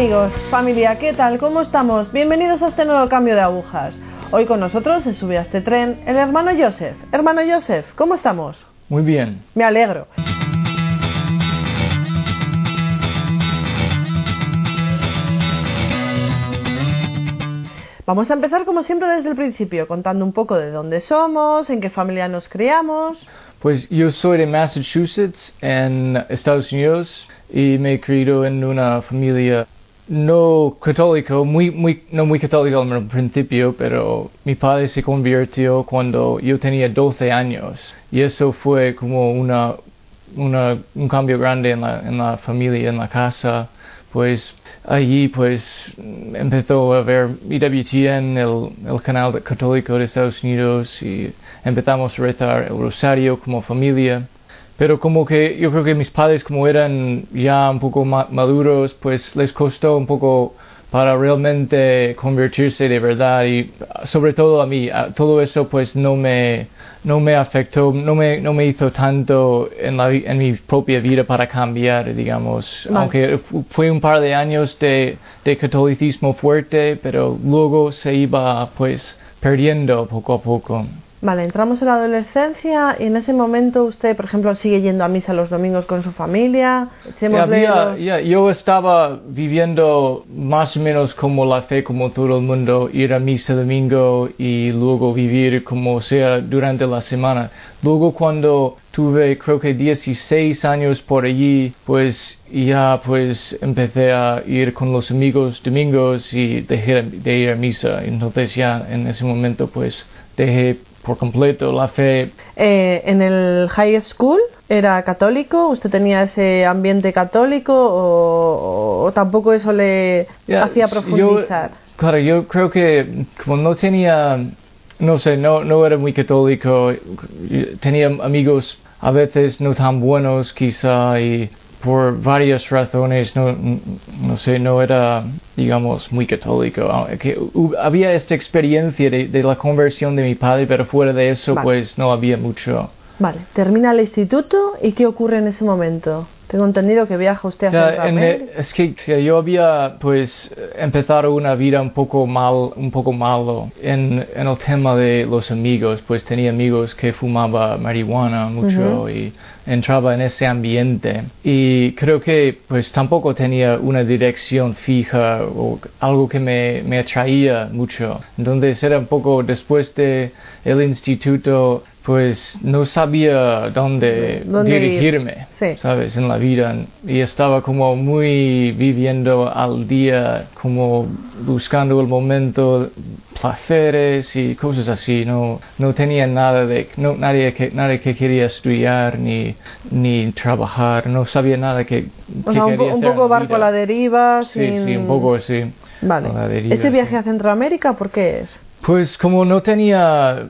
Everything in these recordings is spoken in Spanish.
amigos, familia, ¿qué tal? ¿Cómo estamos? Bienvenidos a este nuevo cambio de agujas. Hoy con nosotros se sube a este tren el hermano Joseph. Hermano Joseph, ¿cómo estamos? Muy bien. Me alegro. Vamos a empezar como siempre desde el principio, contando un poco de dónde somos, en qué familia nos criamos. Pues yo soy de Massachusetts, en Estados Unidos, y me he criado en una familia no católica, muy, muy, no muy católica al principio, pero mi padre se convirtió cuando yo tenía 12 años. Y eso fue como una, una, un cambio grande en la, en la familia, en la casa. Pues allí pues empezó a ver EWTN, el, el canal católico de Estados Unidos, y empezamos a rezar el rosario como familia. Pero como que yo creo que mis padres como eran ya un poco maduros, pues les costó un poco para realmente convertirse de verdad y sobre todo a mí, todo eso pues no me, no me afectó, no me, no me hizo tanto en, la, en mi propia vida para cambiar, digamos, aunque fue un par de años de, de catolicismo fuerte, pero luego se iba pues perdiendo poco a poco. Vale, entramos en la adolescencia y en ese momento usted, por ejemplo, sigue yendo a misa los domingos con su familia. yo estaba viviendo más o menos como la fe, como todo el mundo, ir a misa domingo y luego vivir como sea durante la semana. Luego cuando tuve creo que 16 años por allí, pues ya pues empecé a ir con los amigos domingos y dejé de ir a misa. Entonces ya en ese momento pues dejé por completo la fe. Eh, ¿En el high school era católico? ¿Usted tenía ese ambiente católico o, tampoco eso le hacía profundizar? claro, yo creo que como no tenía, no sé, no, no era muy católico, tenía amigos a veces no tan buenos quizá y por varias razones, no, no sé, no era, digamos, muy católico. Que había esta experiencia de, de, la conversión de mi padre, pero fuera de eso, pues no había mucho. Vale, termina el instituto y ¿qué ocurre en ese momento? Tengo entendido que viaja usted a Centroamérica. Es que yo había pues empezado una vida un poco mal, un poco malo en, en el tema de los amigos, pues tenía amigos que fumaba marihuana mucho y entraba en ese ambiente y creo que pues tampoco tenía una dirección fija o algo que me, me atraía mucho. Entonces era un poco después de el instituto pues no sabía dónde, dirigirme, ¿sabes? En la vida. Y estaba como muy viviendo al día, como buscando el momento, placeres y cosas así. No, no tenía nada de, no, nadie, que, nadie que quería estudiar ni, ni trabajar. No sabía nada que, o sea, un, poco barco a la deriva. Sí, sí, un poco así. Vale. ¿Ese viaje a Centroamérica por qué es? Pues como no tenía,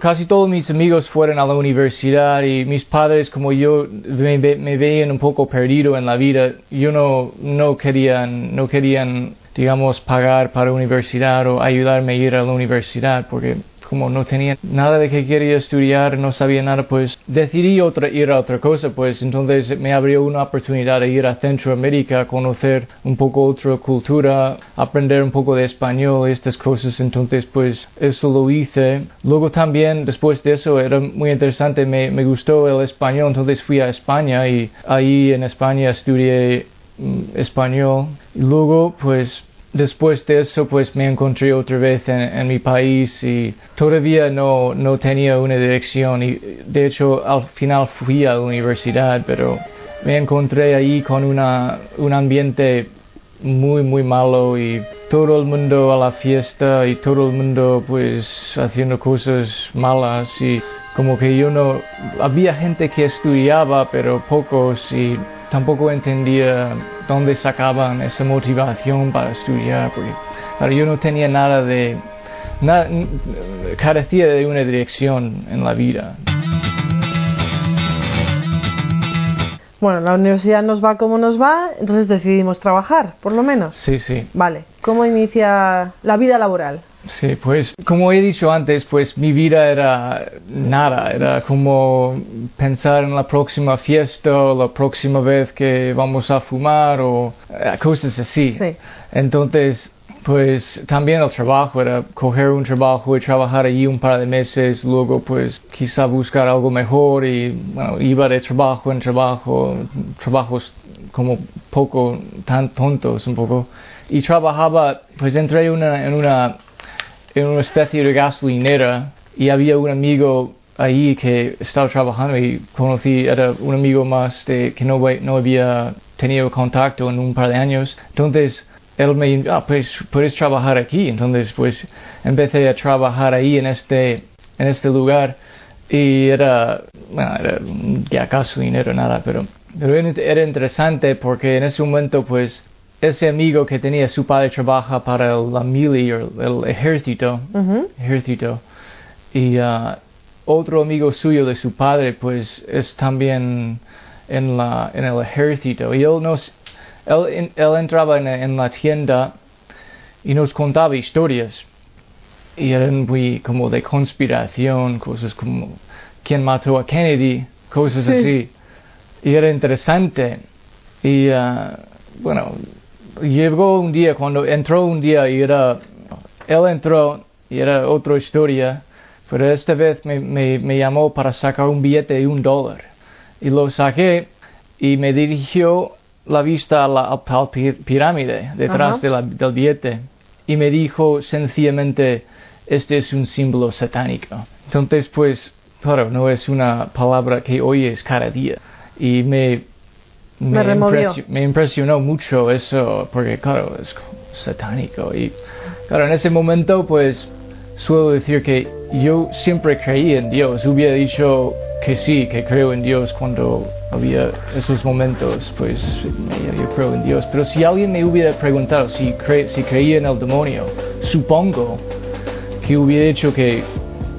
casi todos mis amigos fueron a la universidad y mis padres como yo me, veían un poco perdido en la vida, yo no, no querían, no querían, digamos, pagar para universidad o ayudarme a ir a la universidad porque como no tenía nada de que quería estudiar, no sabía nada, pues decidí otra, ir a otra cosa, pues entonces me abrió una oportunidad de ir a Centroamérica, conocer un poco otra cultura, aprender un poco de español estas cosas, entonces pues eso lo hice. Luego también, después de eso, era muy interesante, me, me gustó el español, entonces fui a España y ahí en España estudié mm, español. Y luego pues después de eso pues me encontré otra vez en, mi país y todavía no, no, tenía una dirección y de hecho al final fui a la universidad pero me encontré ahí con una, un ambiente muy muy malo y todo el mundo a la fiesta y todo el mundo pues haciendo cosas malas y como que yo no había gente que estudiaba pero pocos y tampoco entendía dónde sacaban esa motivación para estudiar, porque yo no tenía nada de, nada, carecía de una dirección en la vida. Bueno, la universidad nos va como nos va, entonces decidimos trabajar, por lo menos. Sí, sí. Vale. ¿Cómo inicia la vida laboral? Sí, pues como he dicho antes, pues mi vida era nada, era como pensar en la próxima fiesta o la próxima vez que vamos a fumar o eh, cosas así. Sí. Entonces, pues también el trabajo era coger un trabajo y trabajar allí un par de meses, luego pues quizá buscar algo mejor y bueno, iba de trabajo en trabajo, trabajos como poco tan tontos un poco y trabajaba, pues entré una, en una en una especie de gasolinera y había un amigo ahí que estaba trabajando y conocí, era un amigo más de, que no, no había tenido contacto en un par de años. Entonces, él me dijo, ah, pues puedes trabajar aquí. Entonces, pues empecé a trabajar ahí en este, en este lugar. Y era, bueno, era ya gasolinero, nada, pero, pero era interesante porque en ese momento, pues, ese amigo que tenía su padre trabaja para la mili o el ejército, ejército. Y uh, otro amigo suyo de su padre pues es también en la en el ejército. Y él nos él, él entraba en, en, la tienda y nos contaba historias y eran muy como de conspiración cosas como quién mató a Kennedy cosas Sí. así y era interesante y uh, bueno llegó un día, cuando entró un día y era, él entró y era otra historia, pero esta vez me, me, me llamó para sacar un billete de un dólar. Y lo saqué y me dirigió la vista a la, a la pi- pirámide detrás de la- del billete y me dijo sencillamente, este es un símbolo satánico. Entonces, pues, claro, no es una palabra que oyes cada día. Y me, Me impresio- me impresionó mucho eso, porque claro, es satánico. Y claro, en ese momento, pues, suelo decir que yo siempre creí en Dios. Hubiera dicho que sí, que creo en Dios cuando había esos momentos, pues, yo, creo en Dios. Pero si alguien me hubiera preguntado si, cre- si creía en el demonio, supongo que hubiera dicho que,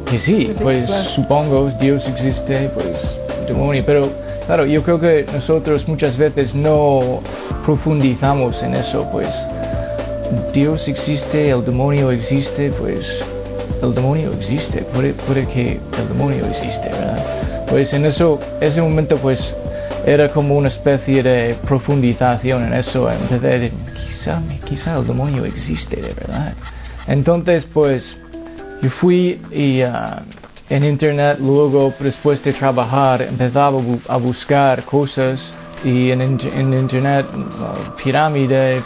que sí, pues claro. supongo Dios existe, pues demonio. Pero claro, yo creo que nosotros muchas veces no profundizamos en eso, pues Dios existe, el demonio existe, pues el demonio existe, puede, puede que el demonio existe, ¿verdad? Pues en eso, ese momento pues era como una especie de profundización en eso, en vez de, de, quizá, quizá el demonio existe de verdad. Entonces pues yo fui y ah, en internet luego después de trabajar empezaba a, bu- a buscar cosas y en, en internet ah, pirámide,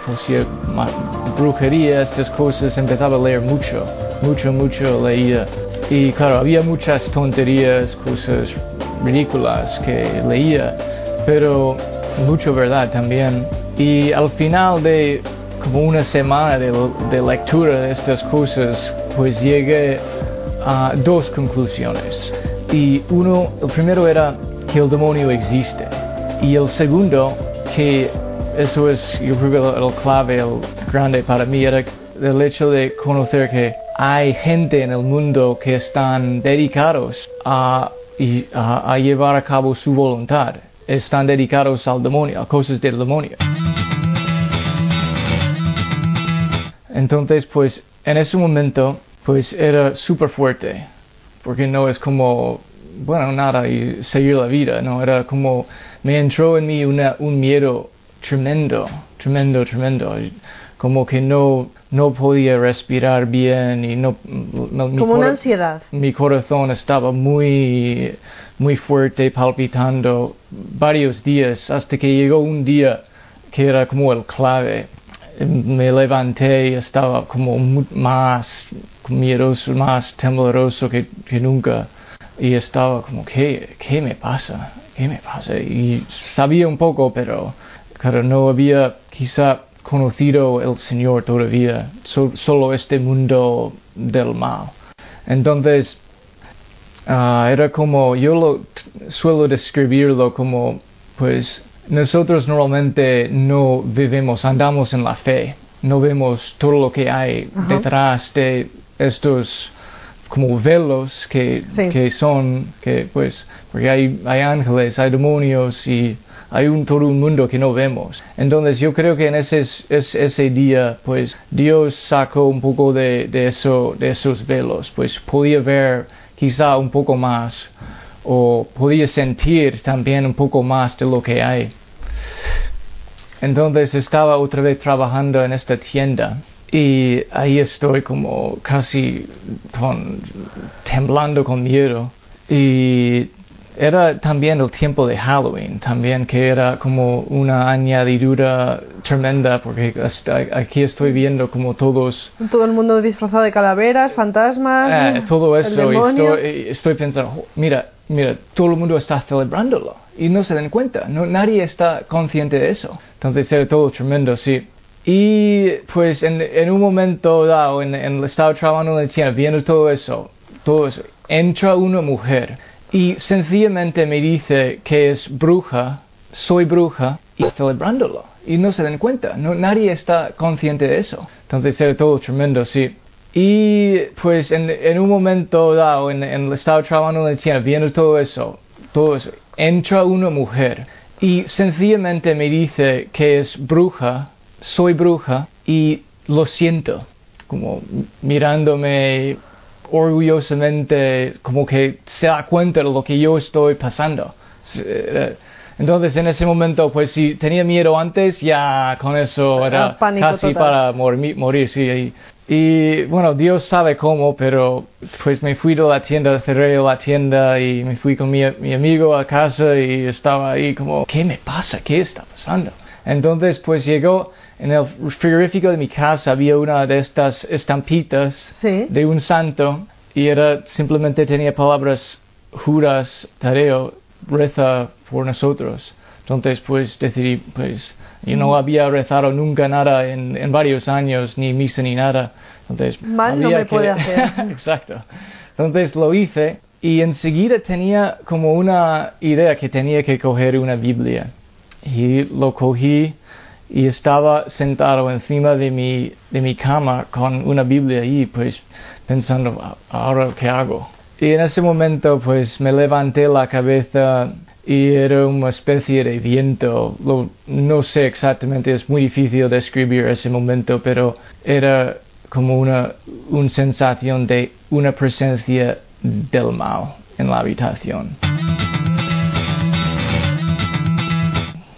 ma- brujería, estas cosas empezaba a leer mucho, mucho, mucho leía. Y claro, había muchas tonterías, cosas ridículas que leía, pero mucho verdad también. Y al final de como una semana de, de lectura de estas cosas, pues llegué a dos conclusiones. Y uno, el primero era que el demonio existe. Y el segundo, que eso es, yo creo que el, clave, el grande para mí, era el hecho de conocer que hay gente en el mundo que están dedicados a, a, a llevar a cabo su voluntad. Están dedicados al demonio, a cosas del demonio. Entonces, pues, en ese momento, pues era súper fuerte, porque no es como, bueno, nada y seguir la vida, no, era como, me entró en mí un miedo tremendo, tremendo, tremendo, como que no, no podía respirar bien y no, mi Como una ansiedad. mi corazón estaba muy, muy fuerte, palpitando varios días, hasta que llegó un día que era como el clave. Me levanté y estaba como más miedoso, más tembloroso que, que nunca. Y estaba como, ¿qué, ¿qué me pasa? ¿Qué me pasa? Y sabía un poco, pero claro, no había quizá conocido el Señor todavía, so- solo este mundo del mal. Entonces, ah, era como, yo lo suelo describirlo como, pues, nosotros normalmente no vivimos, andamos en la fe, no vemos todo lo que hay Ajá. detrás de estos como velos que, Sí. que son, que pues, porque hay, hay ángeles, hay demonios y hay un, todo un mundo que no vemos. Entonces yo creo que en ese, ese día, pues Dios sacó un poco de, de, eso, de esos velos, pues podía ver quizá un poco más o podía sentir también un poco más de lo que hay. Entonces estaba otra vez trabajando en esta tienda y ahí estoy como casi temblando con miedo y era también el tiempo de Halloween, también que era como una añadidura tremenda, porque aquí estoy viendo como todos... Todo el mundo disfrazado de calaveras, fantasmas... Eh, todo eso, y estoy, estoy, pensando, mira, mira, todo el mundo está celebrándolo y no se dan cuenta, no, nadie está consciente de eso. Entonces era todo tremendo, sí. Y pues en, en un momento dado, en, en, estaba trabajando en la tienda, viendo todo eso, todo eso, entra una mujer y sencillamente me dice que es bruja, soy bruja, y celebrándolo. Y no se dan cuenta, no, nadie está consciente de eso. Entonces era todo tremendo, sí. Y pues en, en un momento dado, en, en, estaba trabajando en la tienda, viendo todo eso, todo eso, entra una mujer y sencillamente me dice que es bruja, soy bruja, y lo siento, como mirándome orgullosamente como que se da cuenta de lo que yo estoy pasando. Eh, entonces en ese momento, pues si tenía miedo antes, ya con eso era casi para morir, sí. Y, bueno, Dios sabe cómo, pero pues me fui de la tienda, cerré la tienda y me fui con mi, mi amigo a casa y estaba ahí como, ¿qué me pasa? ¿Qué está pasando? Entonces pues llegó en el frigorífico de mi casa había una de estas estampitas de un santo y era simplemente tenía palabras juras, tareo, reza por nosotros. Entonces pues decidí, pues yo no mm. había rezado nunca nada en, en varios años, ni misa ni nada. Entonces, Mal no me puede hacer. Exacto. Entonces lo hice y enseguida tenía como una idea que tenía que coger una Biblia. Y lo cogí y estaba sentado encima de mi, de mi cama con una Biblia ahí, pues pensando, ahora qué hago. Y en ese momento pues me levanté la cabeza y era una especie de viento, no sé exactamente, es muy difícil describir ese momento, pero era como una, una sensación de una presencia del mal en la habitación.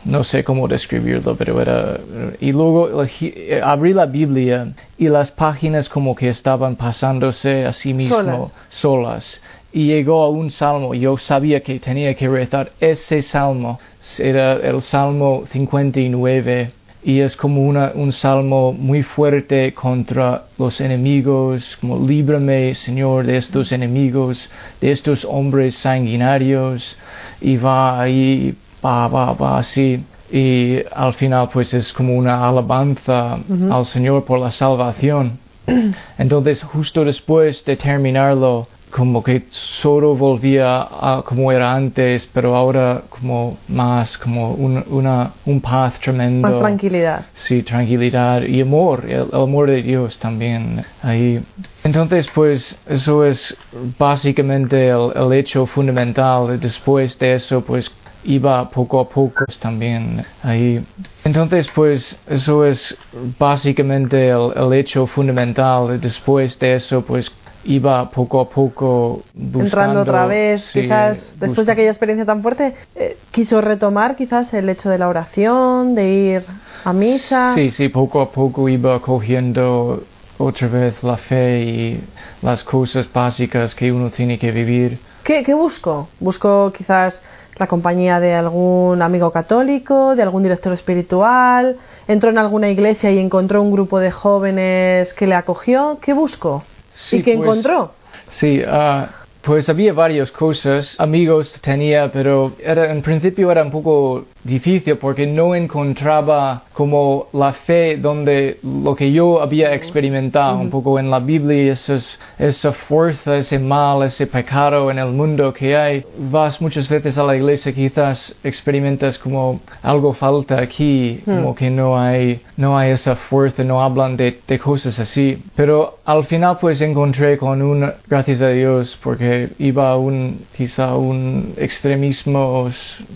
No sé cómo describirlo, pero era... Y luego eh, abrí la Biblia y las páginas como que estaban pasándose a sí mismo solas. Y llegó a un salmo, yo sabía que tenía que rezar ese salmo, era el Salmo 59 y es como una, un salmo muy fuerte contra los enemigos, como líbrame Señor de estos enemigos, de estos hombres sanguinarios, y va ahí va, va, va así. Y al final pues es como una alabanza al Señor por la salvación. Entonces justo después de terminarlo, como que solo volvía a como era antes, pero ahora como más, como un, una, un paz tremendo. Más tranquilidad. Sí, tranquilidad y amor, el, amor de Dios también ahí. Entonces, pues eso es básicamente el, el hecho fundamental. Después de eso, pues iba poco a poco también ahí. Entonces, pues eso es básicamente el, hecho fundamental. Después de eso, pues iba poco a poco buscando, entrando otra vez quizás después de aquella experiencia tan fuerte eh, quiso retomar quizás el hecho de la oración de ir a misa sí sí poco a poco iba cogiendo otra vez la fe y las cosas básicas que uno tiene que vivir ¿qué, qué busco? busco quizás la compañía de algún amigo católico, de algún director espiritual, entró en alguna iglesia y encontró un grupo de jóvenes que le acogió. ¿Qué buscó? ¿Y qué pues, encontró? Sí, uh, pues había varias cosas, amigos tenía, pero era, en principio era un poco difícil porque no encontraba como la fe donde lo que yo había experimentado un poco en la Biblia, esa fuerza, ese mal, ese pecado en el mundo que hay. Vas muchas veces a la iglesia, quizás experimentas como algo falta aquí, como que no hay, no hay esa fuerza, no hablan de, de cosas así. Pero al final pues encontré con un, gracias a Dios, porque iba a un, quizá un extremismo,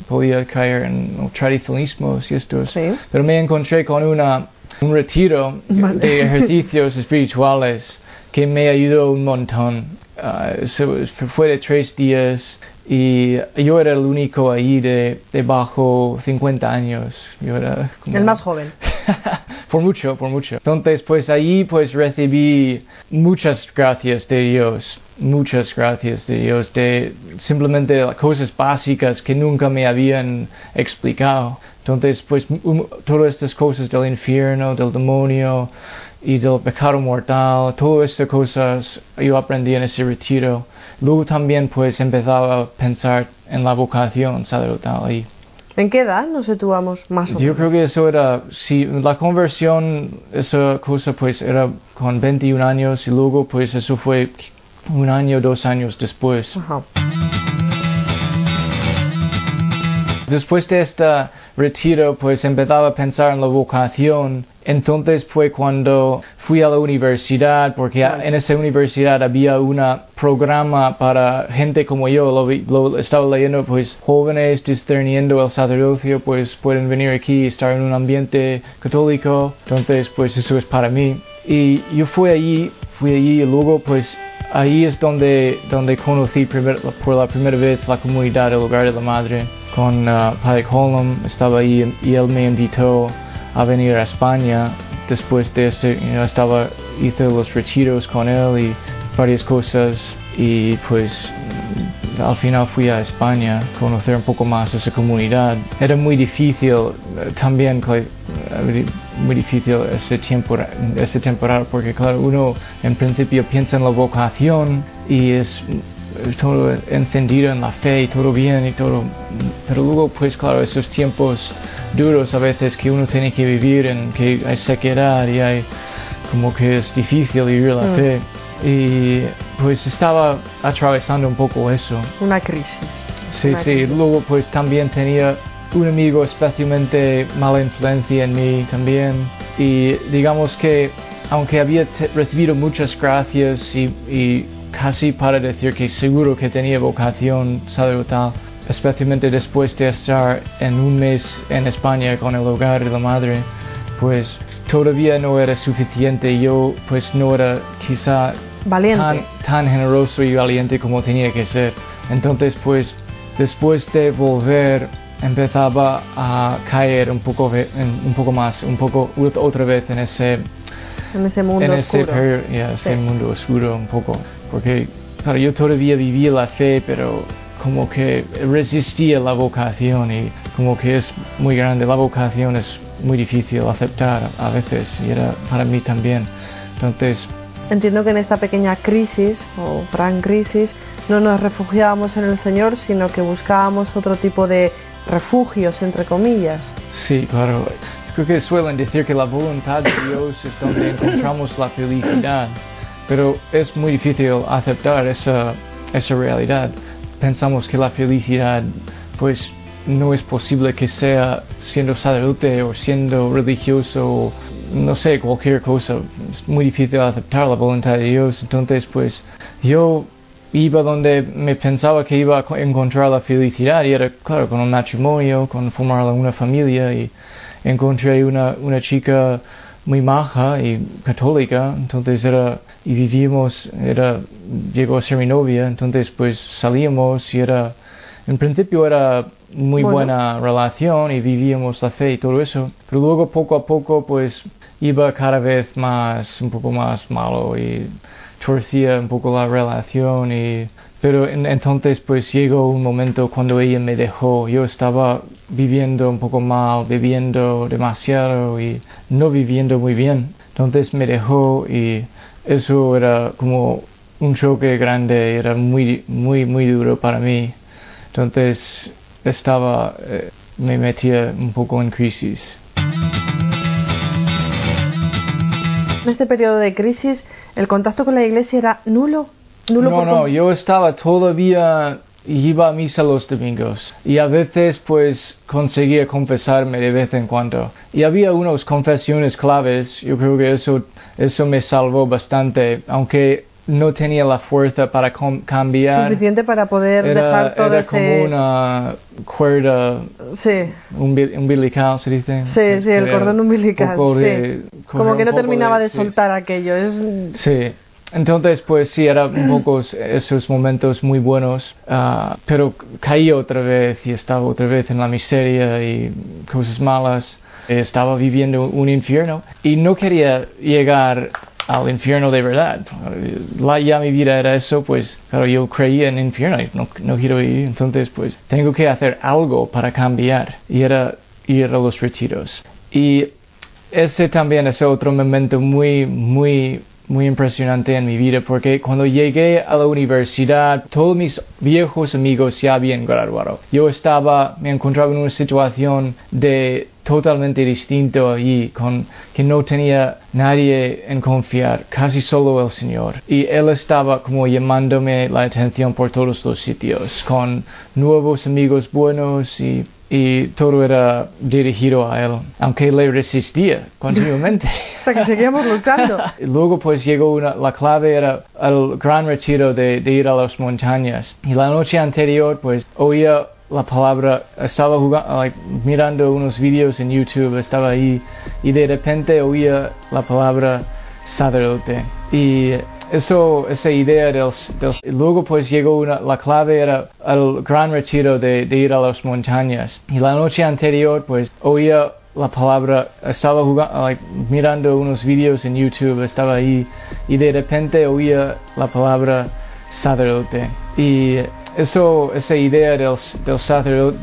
podía caer en tradicionalismos y estos. Sí. Pero me encontré con una, un retiro Vale. de ejercicios espirituales que me ayudó un montón. Ah, fue de tres días y yo era el único ahí de, de bajo 50 años. Yo era como- El más joven. por mucho, por mucho. Entonces, pues ahí pues recibí muchas gracias de Dios, muchas gracias de Dios, de simplemente cosas básicas que nunca me habían explicado. Entonces, pues um, todas estas cosas del infierno, del demonio y del pecado mortal, todas estas cosas yo aprendí en ese retiro. Luego también pues empezaba a pensar en la vocación sacerdotal ahí. ¿En qué edad nos situamos más o Yo menos? creo que eso era, si la conversión, esa cosa pues era con 21 años y luego pues eso fue un año, dos años después. Ajá. Después de este retiro pues empezaba a pensar en la vocación. Entonces fue cuando fui a la universidad porque en esa universidad había un programa para gente como yo. Lo, estaba leyendo pues jóvenes discerniendo el sacerdocio pues pueden venir aquí y estar en un ambiente católico. Entonces pues eso es para mí. Y yo fui allí, fui allí y luego pues ahí es donde, donde conocí por la primera vez la comunidad del hogar de la madre con uh, Colum, estaba ahí y él me invitó a venir a España. Después de ese, you know, estaba, hice los retiros con él y varias cosas y pues al final fui a España conocer un poco más esa comunidad. Era muy difícil eh, también, eh, muy difícil ese, tiempo, ese temporada porque claro, uno en principio piensa en la vocación y es todo encendido en la fe y todo bien y todo pero luego pues claro esos tiempos duros a veces que uno tiene que vivir en que hay sequedad y hay como que es difícil vivir la Mm. fe y pues estaba atravesando un poco eso Una crisis. Sí, Una sí. crisis. Luego pues también tenía un amigo especialmente mala influencia en mí también. Y digamos que aunque había recibido muchas gracias y, y casi para decir que seguro que tenía vocación sacerdotal, especialmente después de estar en un mes en España con el hogar de la madre, pues todavía no era suficiente. Yo pues no era quizá Valiente. tan, tan generoso y valiente como tenía que ser. Entonces, pues, después de volver, empezaba a caer un poco, un poco más, un poco ot- otra vez en ese, En ese mundo en ese, oscuro. per- yeah, ese Sí. mundo oscuro un poco. Porque, claro, yo todavía vivía la fe, pero como que resistía la vocación y como que es muy grande. La vocación es muy difícil aceptar a veces y era para mí también. Entonces, Entiendo que en esta pequeña crisis o gran crisis no nos refugiábamos en el Señor, sino que buscábamos otro tipo de refugios, entre comillas. Sí, claro. Creo que suelen decir que la voluntad de Dios es donde encontramos la felicidad, pero es muy difícil aceptar esa, esa realidad. Pensamos que la felicidad, pues, no es posible que sea siendo sacerdote o siendo religioso no sé, cualquier cosa. Es muy difícil aceptar la voluntad de Dios. Entonces, pues, yo iba donde me pensaba que iba a co- encontrar la felicidad y era, claro, con un matrimonio, con formar una familia y encontré una, una chica muy maja y católica, entonces era, y vivíamos, era, llegó a ser mi novia, entonces pues salíamos y era, en principio era muy Bueno. buena relación y vivíamos la fe y todo eso, pero luego poco a poco pues iba cada vez más, un poco más malo y torcía un poco la relación y pero en- entonces pues llegó un momento cuando ella me dejó. Yo estaba viviendo un poco mal bebiendo demasiado y no viviendo muy bien. Entonces me dejó y eso era como un choque grande era muy muy muy duro para mí. Entonces estaba eh, me metía un poco en crisis. En este periodo de crisis, el contacto con la iglesia era nulo. Nulo No, no, yo estaba todavía, iba a misa los domingos y a veces pues conseguía confesarme de vez en cuando. Y había unas confesiones claves, yo creo que eso, eso me salvó bastante, aunque no tenía la fuerza para cambiar. Suficiente para poder Era, dejar todo era ese... como una cuerda Sí, umbi- umbilical, se dice. sí, sí, el Era cordón umbilical. sí. de- Como que no terminaba de, soltar aquello. Es... Sí. Entonces, pues sí, era un poco esos momentos muy buenos, ah, pero caí otra vez y estaba otra vez en la miseria y cosas malas. Estaba viviendo un infierno y no quería llegar al infierno de verdad. La, ya mi vida era eso, pues, pero yo creía en infierno y no, no quiero ir. Entonces, pues, tengo que hacer algo para cambiar. Y era ir a los retiros. Y ese también es otro momento muy, muy, muy impresionante en mi vida porque cuando llegué a la universidad, todos mis viejos amigos se habían graduado. Yo estaba, me encontraba en una situación de totalmente distinto allí, con que no tenía nadie en confiar, casi solo el Señor. Y Él estaba como llamándome la atención por todos los sitios, con nuevos amigos buenos y y todo era dirigido a él, aunque le resistía continuamente. O sea, que seguíamos luchando. Luego pues llegó una, la clave era el gran retiro de, de ir a las montañas. Y la noche anterior pues oía la palabra, estaba jugando, like, mirando unos vídeos en YouTube, estaba ahí y de repente oía la palabra sacerdote. Y eso, esa idea del, del- luego pues llegó una, la clave era el gran retiro de, de ir a las montañas. Y la noche anterior pues oía la palabra, estaba jugando, like, mirando unos vídeos en YouTube, estaba ahí y de repente oía la palabra sacerdote. Y eso, esa idea del, del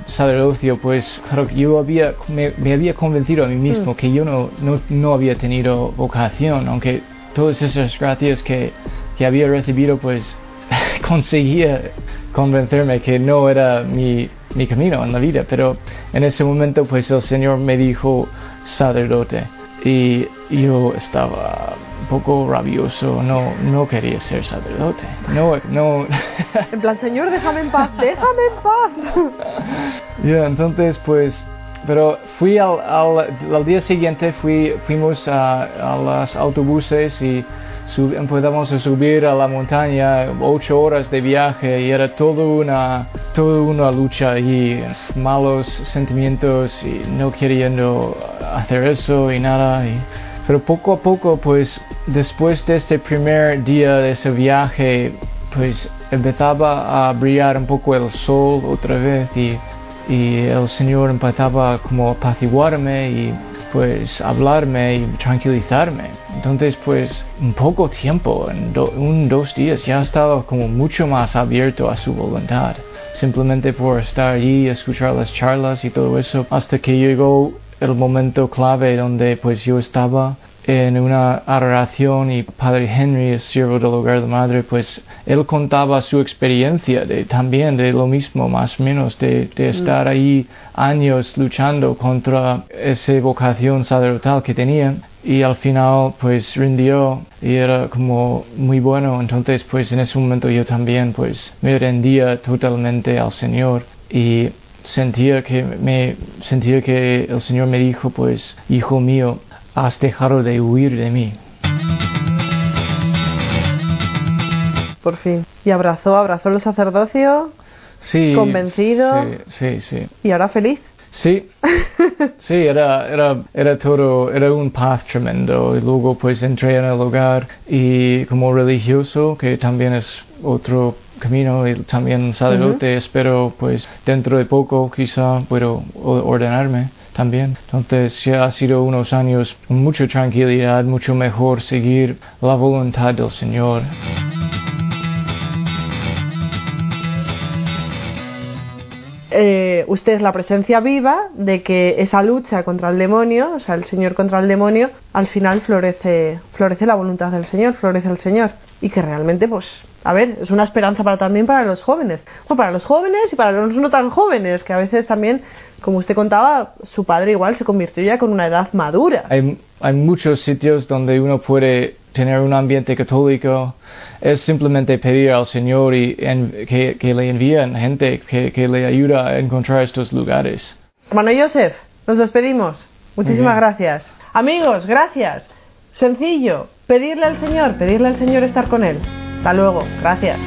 sacerdocio, pues claro, yo había, me, me había convencido a mí mismo que yo no, no, no había tenido vocación, aunque todas esas gracias que, que había recibido, pues conseguía convencerme que no era mi, mi camino en la vida, pero en ese momento pues el Señor me dijo sacerdote y yo estaba un poco rabioso, no, no quería ser sacerdote, no, no, En plan, Señor, déjame en paz, déjame en paz. Ya, entonces pues, pero fui al, al, al día siguiente, fui, fuimos a, a los autobuses y sub- empezamos a subir a la montaña, ocho horas de viaje y era todo una, toda una lucha y malos sentimientos y no queriendo hacer eso y nada. y- pero poco a poco, pues después de este primer día de ese viaje, pues empezaba a brillar un poco el sol otra vez y, y el Señor empezaba como a apaciguarme y pues hablarme y tranquilizarme. Entonces pues en poco tiempo, en dos días ya estaba como mucho más abierto a su voluntad. Simplemente por estar allí, escuchar las charlas y todo eso, hasta que llegó el momento clave donde pues yo estaba en una adoración y Padre Henry, el siervo del hogar de madre, pues él contaba su experiencia de también de lo mismo, más o menos, de, de estar ahí años luchando contra esa vocación sacerdotal que tenía y al final pues rindió y era como muy bueno, entonces pues en ese momento yo también pues me rendía totalmente al Señor y sentía que me sentía que el Señor me dijo pues hijo mío has dejado de huir de mí Por fin. Y abrazó, abrazó el sacerdocio sí Convencido. sí sí sí y ahora feliz. Sí, sí, era, era, era todo, era un paz tremendo. Y luego pues entré en el hogar y como religioso, que también es otro camino, y también sacerdote, espero pues dentro de poco quizá puedo ordenarme también. Entonces ya ha sido unos años con mucha tranquilidad, mucho mejor seguir la voluntad del Señor. eh, usted es la presencia viva de que esa lucha contra el demonio, o sea, el Señor contra el demonio, al final florece, florece la voluntad del Señor, florece el Señor. Y que realmente, pues, a ver, es una esperanza para, también para los jóvenes. Bueno, para los jóvenes y para los no tan jóvenes, que a veces también, como usted contaba, su padre igual se convirtió ya con una edad madura. Hay, hay muchos sitios donde uno puede tener un ambiente católico. Es simplemente pedir al Señor y en- que, que le envíen gente que, que le ayuda a encontrar estos lugares. Hermano Joseph, nos despedimos. Muchísimas gracias. Amigos, gracias. Sencillo, pedirle al Señor, pedirle al Señor estar con Él. Hasta luego, gracias.